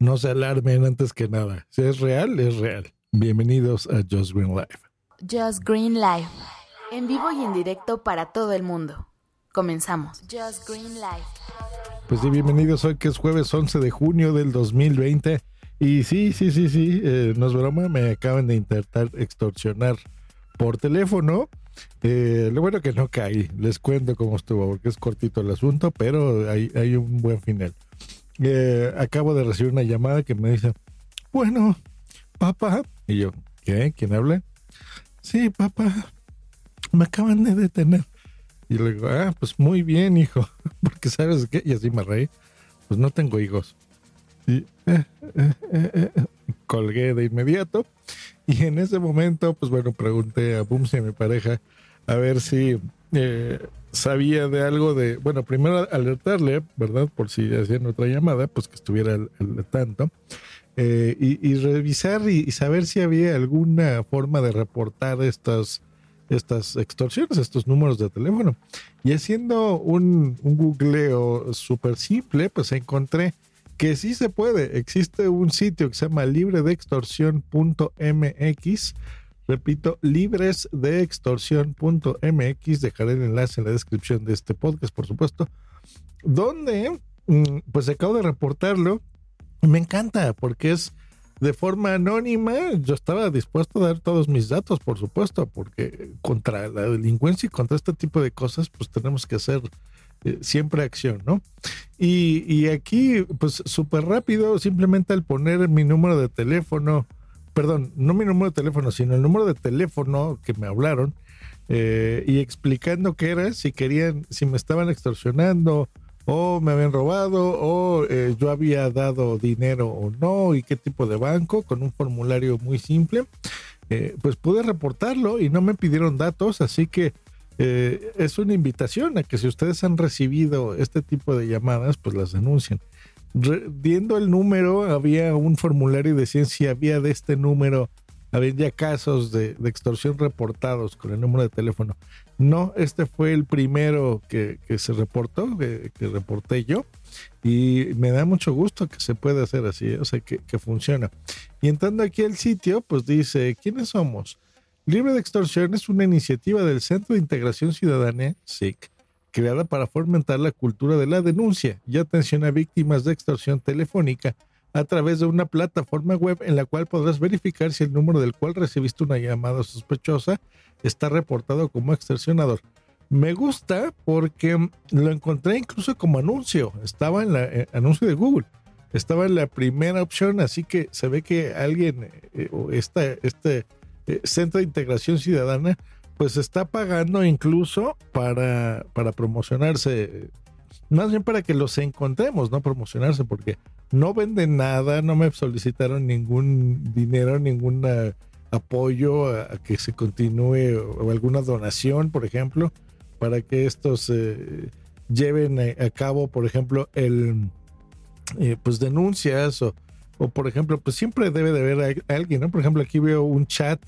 No se alarmen antes que nada. Si es real, es real. Bienvenidos a Just Green Live. Just Green Live. En vivo y en directo para todo el mundo. Comenzamos. Just Green Live. Pues sí, bienvenidos hoy que es jueves 11 de junio del 2020. Y sí, sí, sí, sí, eh, no es broma, me acaban de intentar extorsionar por teléfono. Eh, lo bueno que no caí, les cuento cómo estuvo, porque es cortito el asunto, pero hay, hay un buen final. Eh, acabo de recibir una llamada que me dice, bueno, papá, y yo, ¿qué? ¿Quién habla? Sí, papá, me acaban de detener. Y le digo, ah, pues muy bien, hijo, porque sabes qué, y así me reí, pues no tengo hijos. Y eh, eh, colgué de inmediato. Y en ese momento, pues bueno, pregunté a Bumsy, a mi pareja, a ver si sabía de algo de, bueno, primero alertarle, ¿verdad? Por si hacían otra llamada, pues que estuviera al, tanto. Y, revisar y, saber si había alguna forma de reportar estas, estas extorsiones, estos números de teléfono. Y haciendo un, un googleo súper simple, pues encontré que sí se puede. Existe un sitio que se llama libredextorsión.mx. Repito, libresdeextorsión.mx. Dejaré el enlace en la descripción de este podcast, por supuesto. Donde, mm, pues acabo de reportarlo. Me encanta porque es de forma anónima. Yo estaba dispuesto a dar todos mis datos, por supuesto, porque contra la delincuencia y contra este tipo de cosas, pues tenemos que hacer eh, siempre acción, ¿no? Y, aquí, pues súper rápido, simplemente al poner mi número de teléfono, perdón, no mi número de teléfono, sino el número de teléfono que me hablaron eh, y explicando qué era, si querían, si me estaban extorsionando o me habían robado o eh, yo había dado dinero o no y qué tipo de banco con un formulario muy simple, pues pude reportarlo y no me pidieron datos, así que eh, es una invitación a que si ustedes han recibido este tipo de llamadas, pues las denuncien. Viendo el número, había un formulario y decían si había de este número, había ya casos de, extorsión reportados con el número de teléfono. No, este fue el primero que, se reportó, que, reporté yo, y me da mucho gusto que se pueda hacer así, o sea, que, que funciona. Y entrando aquí al sitio, pues dice, ¿quiénes somos? Libre de Extorsión es una iniciativa del Centro de Integración Ciudadana, SIC, creada para fomentar la cultura de la denuncia y atención a víctimas de extorsión telefónica a través de una plataforma web en la cual podrás verificar si el número del cual recibiste una llamada sospechosa está reportado como extorsionador. Me gusta porque lo encontré incluso como anuncio, estaba en la eh, anuncio de Google, estaba en la primera opción, así que se ve que alguien eh, o esta, este eh, Centro de Integración Ciudadana, pues está pagando incluso para, para promocionarse, más bien para que los encontremos, no promocionarse, porque no venden nada, no me solicitaron ningún dinero, ningún apoyo a, que se continúe o, alguna donación, por ejemplo, para que estos eh, lleven a, cabo, por ejemplo, el eh, pues denuncias o, o por ejemplo, pues siempre debe de haber alguien, ¿no? Por ejemplo, aquí veo un chat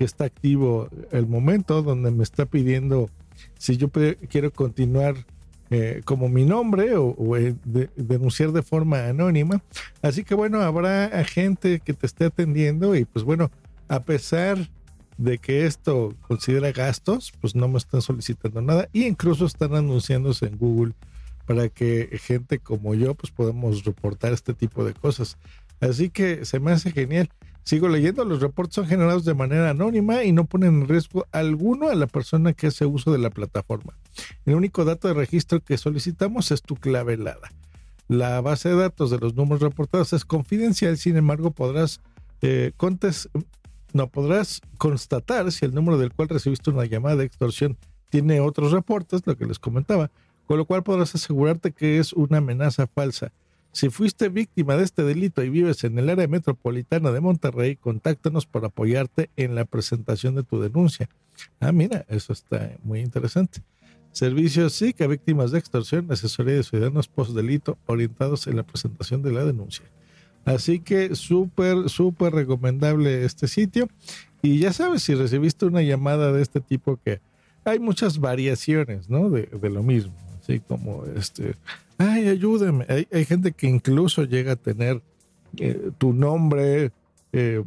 que está activo el momento donde me está pidiendo si yo quiero continuar eh, como mi nombre o, eh, denunciar de forma anónima. Así que bueno, habrá gente que te esté atendiendo y pues bueno, a pesar de que esto considera gastos, pues no me están solicitando nada y incluso están anunciándose en Google para que gente como yo pues podamos reportar este tipo de cosas. Así que se me hace genial. Sigo leyendo, los reportes son generados de manera anónima y no ponen en riesgo alguno a la persona que hace uso de la plataforma. El único dato de registro que solicitamos es tu clave helada. La base de datos de los números reportados es confidencial, sin embargo podrás, eh, no, podrás constatar si el número del cual recibiste una llamada de extorsión tiene otros reportes, lo que les comentaba, con lo cual podrás asegurarte que es una amenaza falsa. Si fuiste víctima de este delito y vives en el área metropolitana de Monterrey, contáctanos para apoyarte en la presentación de tu denuncia. Ah, mira, eso está muy interesante. Servicios SIC a víctimas de extorsión, asesoría de ciudadanos post delito orientados en la presentación de la denuncia. Así que súper, súper recomendable este sitio. Y ya sabes, si recibiste una llamada de este tipo que hay muchas variaciones, ¿no? De lo mismo. Así como este, ay, ayúdame. Hay, hay gente que incluso llega a tener eh, tu nombre, eh,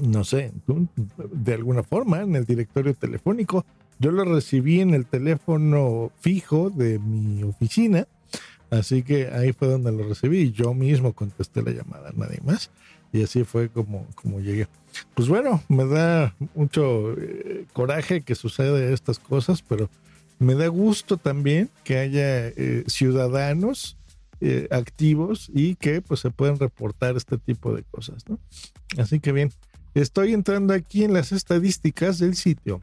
no sé, de alguna forma en el directorio telefónico. Yo lo recibí en el teléfono fijo de mi oficina, así que ahí fue donde lo recibí yo mismo contesté la llamada, nadie más. Y así fue como, como llegué. Pues bueno, me da mucho eh, coraje que suceda estas cosas, pero me da gusto también que haya eh, ciudadanos eh, activos y que pues se pueden reportar este tipo de cosas, ¿no? Así que bien, estoy entrando aquí en las estadísticas del sitio,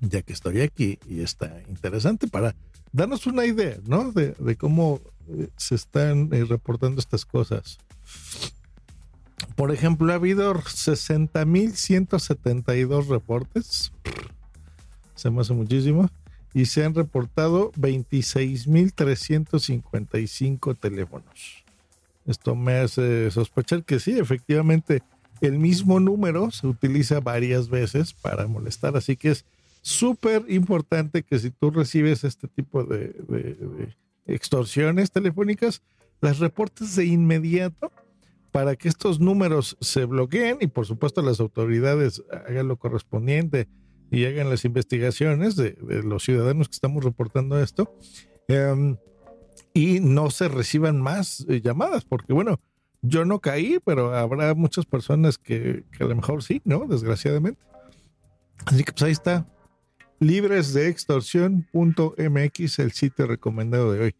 ya que estoy aquí y está interesante para darnos una idea, ¿no? De, cómo eh, se están reportando estas cosas. Por ejemplo, ha habido 60.172 reportes. Se me hace muchísimo y se han reportado 26.355 teléfonos. Esto me hace sospechar que sí, efectivamente, el mismo número se utiliza varias veces para molestar, así que es súper importante que si tú recibes este tipo de, extorsiones telefónicas, las reportes de inmediato para que estos números se bloqueen y por supuesto las autoridades hagan lo correspondiente y hagan las investigaciones de, los ciudadanos que estamos reportando esto eh, y no se reciban más eh, llamadas, porque bueno, yo no caí, pero habrá muchas personas que, a lo mejor sí, ¿no? Desgraciadamente. Así que pues ahí está. Libres el sitio recomendado de hoy.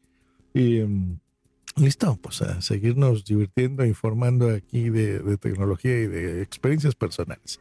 Y um, listo, pues a seguirnos divirtiendo, informando aquí de, de tecnología y de experiencias personales.